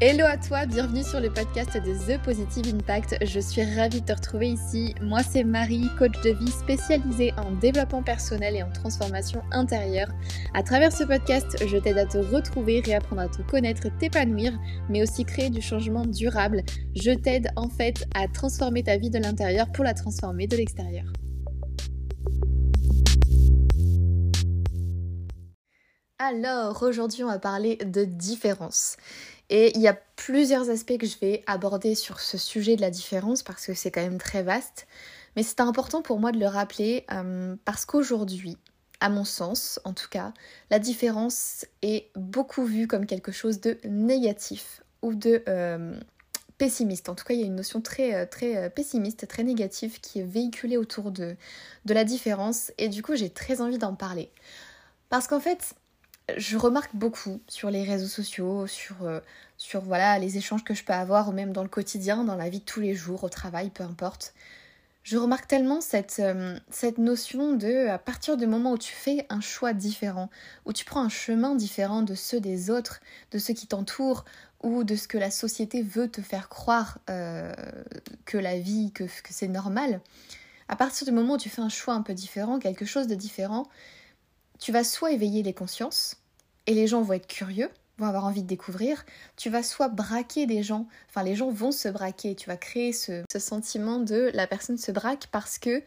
Hello à toi, bienvenue sur le podcast de The Positive Impact. Je suis ravie de te retrouver ici. Moi, c'est Marie, coach de vie spécialisée en développement personnel et en transformation intérieure. À travers ce podcast, je t'aide à te retrouver, réapprendre à te connaître, t'épanouir, mais aussi créer du changement durable. Je t'aide en fait à transformer ta vie de l'intérieur pour la transformer de l'extérieur. Alors, aujourd'hui, on va parler de différence. Et il y a plusieurs aspects que je vais aborder sur ce sujet de la différence parce que c'est quand même très vaste. Mais c'est important pour moi de le rappeler euh, parce qu'aujourd'hui, à mon sens en tout cas, la différence est beaucoup vue comme quelque chose de négatif ou de euh, pessimiste. En tout cas, il y a une notion très, euh, très pessimiste, très négative qui est véhiculée autour de, de la différence. Et du coup, j'ai très envie d'en parler. Parce qu'en fait, je remarque beaucoup sur les réseaux sociaux, sur, euh, sur voilà, les échanges que je peux avoir, ou même dans le quotidien, dans la vie de tous les jours, au travail, peu importe. Je remarque tellement cette, euh, cette notion de, à partir du moment où tu fais un choix différent, où tu prends un chemin différent de ceux des autres, de ceux qui t'entourent, ou de ce que la société veut te faire croire euh, que la vie, que, que c'est normal, à partir du moment où tu fais un choix un peu différent, quelque chose de différent, tu vas soit éveiller les consciences, et les gens vont être curieux, vont avoir envie de découvrir, tu vas soit braquer des gens, enfin les gens vont se braquer, tu vas créer ce, sentiment de la personne se braque parce que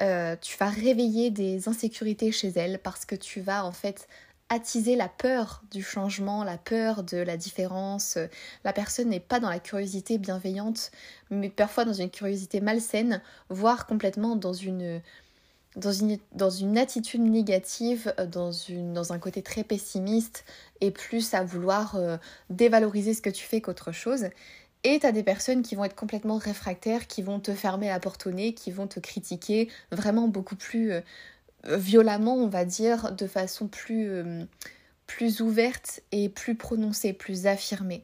euh, tu vas réveiller des insécurités chez elle, parce que tu vas en fait attiser la peur du changement, la peur de la différence. La personne n'est pas dans la curiosité bienveillante, mais parfois dans une curiosité malsaine, voire complètement dans une dans une, attitude négative, euh, dans, un côté très pessimiste et plus à vouloir euh, dévaloriser ce que tu fais qu'autre chose. Et tu as des personnes qui vont être complètement réfractaires, qui vont te fermer la porte au nez, qui vont te critiquer vraiment beaucoup plus euh, violemment, on va dire, de façon plus, plus ouverte et plus prononcée, plus affirmée.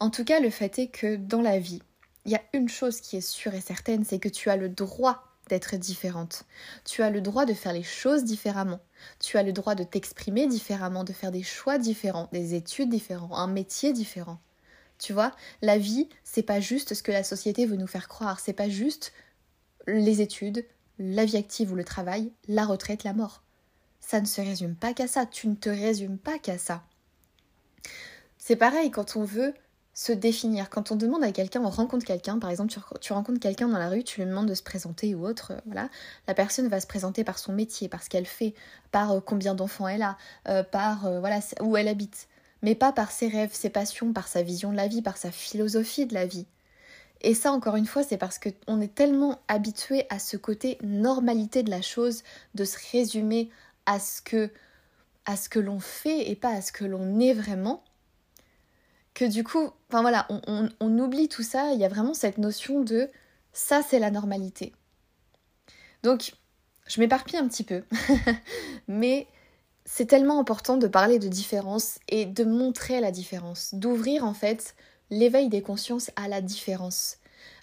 En tout cas, le fait est que dans la vie, il y a une chose qui est sûre et certaine, c'est que tu as le droit d'être différente. Tu as le droit de faire les choses différemment. Tu as le droit de t'exprimer différemment, de faire des choix différents, des études différentes, un métier différent. Tu vois, la vie, c'est pas juste ce que la société veut nous faire croire, c'est pas juste les études, la vie active ou le travail, la retraite, la mort. Ça ne se résume pas qu'à ça, tu ne te résumes pas qu'à ça. C'est pareil quand on veut se définir. Quand on demande à quelqu'un, on rencontre quelqu'un, par exemple, tu, rencontres quelqu'un dans la rue, tu lui demandes de se présenter ou autre, euh, voilà, la personne va se présenter par son métier, par ce qu'elle fait, par euh, combien d'enfants elle a, euh, par voilà où elle habite, mais pas par ses rêves, ses passions, par sa vision de la vie, par sa philosophie de la vie. Et ça, encore une fois, c'est parce qu'on est tellement habitué à ce côté normalité de la chose, de se résumer à ce que, à ce que l'on fait et pas à ce que l'on est vraiment, que du coup, enfin voilà, on, oublie tout ça, il y a vraiment cette notion de ça c'est la normalité. Donc, je m'éparpille un petit peu, mais c'est tellement important de parler de différence et de montrer la différence, d'ouvrir en fait l'éveil des consciences à la différence,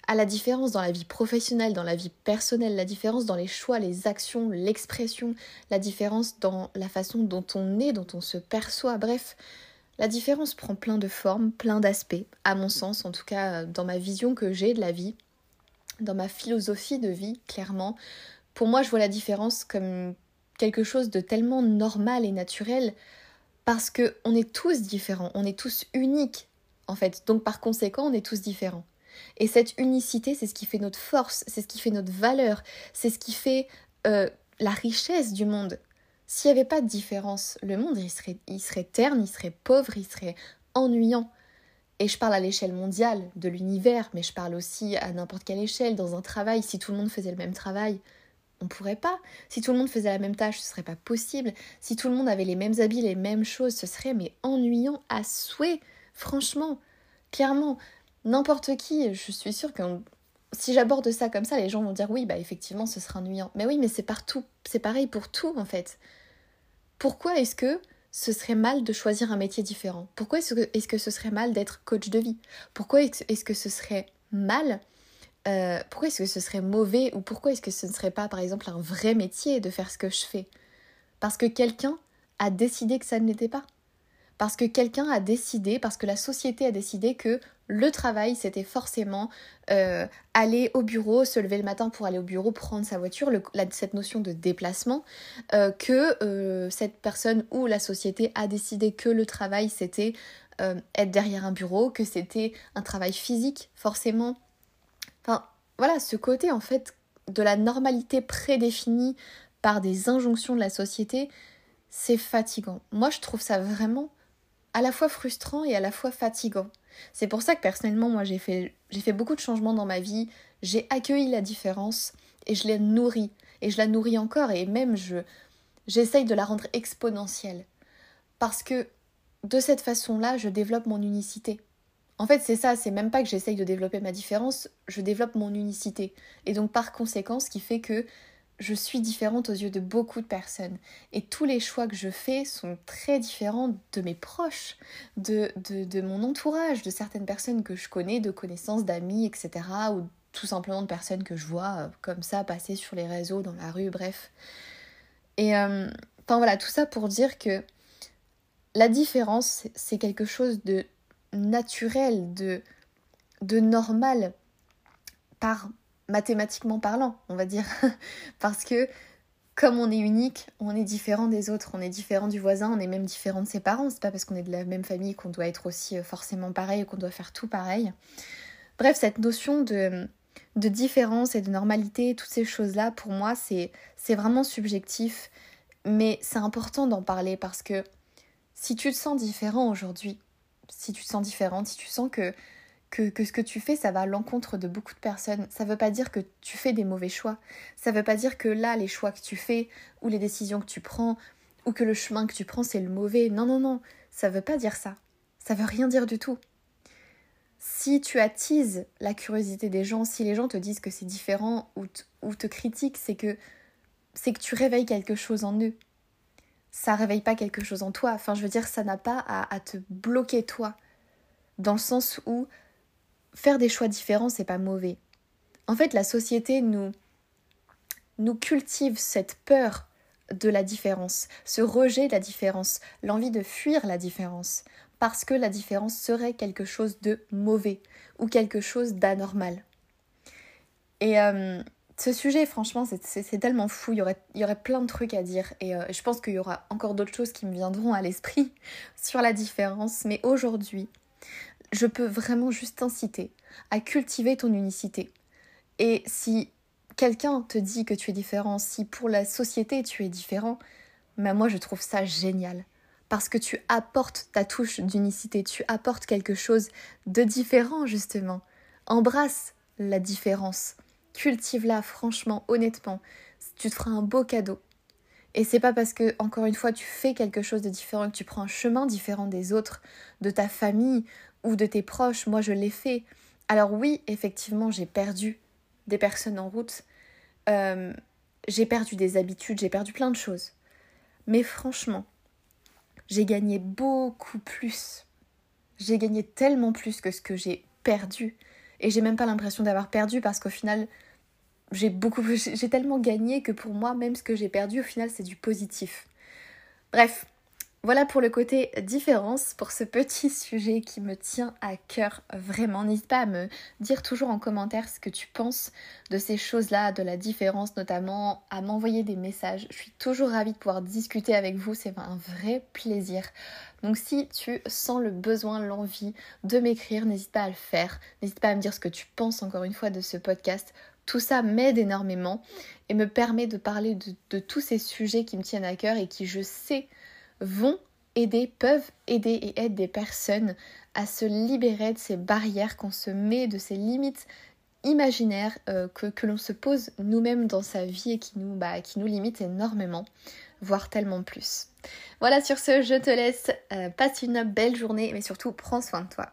à la différence dans la vie professionnelle, dans la vie personnelle, la différence dans les choix, les actions, l'expression, la différence dans la façon dont on est, dont on se perçoit, bref, la différence prend plein de formes, plein d'aspects, à mon sens, en tout cas dans ma vision que j'ai de la vie, dans ma philosophie de vie, clairement. Pour moi, je vois la différence comme quelque chose de tellement normal et naturel parce que on est tous différents, on est tous uniques en fait. Donc par conséquent, on est tous différents. Et cette unicité, c'est ce qui fait notre force, c'est ce qui fait notre valeur, c'est ce qui fait euh, la richesse du monde. S'il n'y avait pas de différence, le monde, il serait, il serait terne, il serait pauvre, il serait ennuyant. Et je parle à l'échelle mondiale de l'univers, mais je parle aussi à n'importe quelle échelle, dans un travail. Si tout le monde faisait le même travail, on pourrait pas. Si tout le monde faisait la même tâche, ce serait pas possible. Si tout le monde avait les mêmes habits, les mêmes choses, ce serait mais ennuyant à souhait. Franchement, clairement, n'importe qui, je suis sûre que si j'aborde ça comme ça, les gens vont dire oui, bah effectivement, ce sera ennuyant. Mais oui, mais c'est partout, c'est pareil pour tout en fait. Pourquoi est-ce que ce serait mal de choisir un métier différent? Pourquoi est-ce que, ce serait mal d'être coach de vie? Pourquoi est-ce que ce serait mal euh, Pourquoi est-ce que ce serait mauvais Ou pourquoi est-ce que ce ne serait pas, par exemple, un vrai métier de faire ce que je fais? Parce que quelqu'un a décidé que ça ne l'était pas. parce que quelqu'un a décidé, parce que la société a décidé que le travail, c'était forcément euh, aller au bureau, se lever le matin pour aller au bureau, prendre sa voiture, cette notion de déplacement, euh, que euh, cette personne ou la société a décidé que le travail, c'était être derrière un bureau, que c'était un travail physique, forcément. Enfin, voilà, ce côté, en fait, de la normalité prédéfinie par des injonctions de la société, c'est fatigant. Moi, je trouve ça vraiment à la fois frustrant et à la fois fatigant. C'est pour ça que personnellement, moi, j'ai fait, fait beaucoup de changements dans ma vie, j'ai accueilli la différence et je l'ai nourrie. Et je la nourris encore et même je, j'essaye de la rendre exponentielle. Parce que de cette façon-là, je développe mon unicité. En fait, c'est ça, c'est même pas que j'essaye de développer ma différence, je développe mon unicité. Et donc par conséquent, ce qui fait que je suis différente aux yeux de beaucoup de personnes. Et tous les choix que je fais sont très différents de mes proches, de, de, mon entourage, de certaines personnes que je connais, de connaissances, d'amis, etc. Ou tout simplement de personnes que je vois euh, comme ça passer sur les réseaux, dans la rue, bref. Et euh, enfin voilà, tout ça pour dire que la différence, c'est quelque chose de naturel, de, de normal par mathématiquement parlant, on va dire. Parce que comme on est unique, on est différent des autres, on est différent du voisin, on est même différent de ses parents. C'est pas parce qu'on est de la même famille qu'on doit être aussi euh, forcément pareil qu'on doit faire tout pareil. Bref, cette notion de, de différence et de normalité, toutes ces choses-là, pour moi, c'est, vraiment subjectif. Mais c'est important d'en parler parce que si tu te sens différent aujourd'hui, si tu te sens différente, si tu sens que que, ce que tu fais, ça va à l'encontre de beaucoup de personnes. Ça ne veut pas dire que tu fais des mauvais choix. Ça ne veut pas dire que là, les choix que tu fais, ou les décisions que tu prends, ou que le chemin que tu prends, c'est le mauvais. Non, non, non. Ça ne veut pas dire ça. Ça veut rien dire du tout. Si tu attises la curiosité des gens, si les gens te disent que c'est différent ou, te critiquent, c'est que c'est que tu réveilles quelque chose en eux. Ça réveille pas quelque chose en toi. Enfin, je veux dire, ça n'a pas à te bloquer toi. Dans le sens où faire des choix différents, c'est pas mauvais. En fait, la société nous, nous cultive cette peur de la différence, ce rejet de la différence, l'envie de fuir la différence, parce que la différence serait quelque chose de mauvais ou quelque chose d'anormal. Et euh, ce sujet, franchement, c'est tellement fou, il y, aurait, plein de trucs à dire, et euh, je pense qu'il y aura encore d'autres choses qui me viendront à l'esprit sur la différence, mais aujourd'hui, je peux vraiment juste t'inciter à cultiver ton unicité. Et si quelqu'un te dit que tu es différent, si pour la société tu es différent, mais moi je trouve ça génial. Parce que tu apportes ta touche d'unicité, tu apportes quelque chose de différent justement. Embrasse la différence. Cultive-la franchement, honnêtement. Tu te feras un beau cadeau. Et c'est pas parce que, encore une fois, tu fais quelque chose de différent, que tu prends un chemin différent des autres, de ta famille ou de tes proches. Moi, je l'ai fait. Alors oui, effectivement, j'ai perdu des personnes en route. Euh, j'ai perdu des habitudes, j'ai perdu plein de choses. Mais franchement, j'ai gagné beaucoup plus. J'ai gagné tellement plus que ce que j'ai perdu. Et j'ai même pas l'impression d'avoir perdu parce qu'au final, j'ai beaucoup j'ai tellement gagné que pour moi même ce que j'ai perdu au final c'est du positif. Bref, voilà pour le côté différence, pour ce petit sujet qui me tient à cœur vraiment. N'hésite pas à me dire toujours en commentaire ce que tu penses de ces choses-là, de la différence notamment, à m'envoyer des messages. Je suis toujours ravie de pouvoir discuter avec vous, c'est un vrai plaisir. Donc si tu sens le besoin, l'envie de m'écrire, n'hésite pas à le faire. N'hésite pas à me dire ce que tu penses encore une fois de ce podcast. Tout ça m'aide énormément et me permet de parler de, tous ces sujets qui me tiennent à cœur et qui, je sais, vont aider, peuvent aider et aider des personnes à se libérer de ces barrières qu'on se met, de ces limites imaginaires euh, que, l'on se pose nous-mêmes dans sa vie et qui nous, bah, qui nous limitent énormément, voire tellement plus. Voilà, sur ce, je te laisse. Euh, passe une belle journée, mais surtout, prends soin de toi.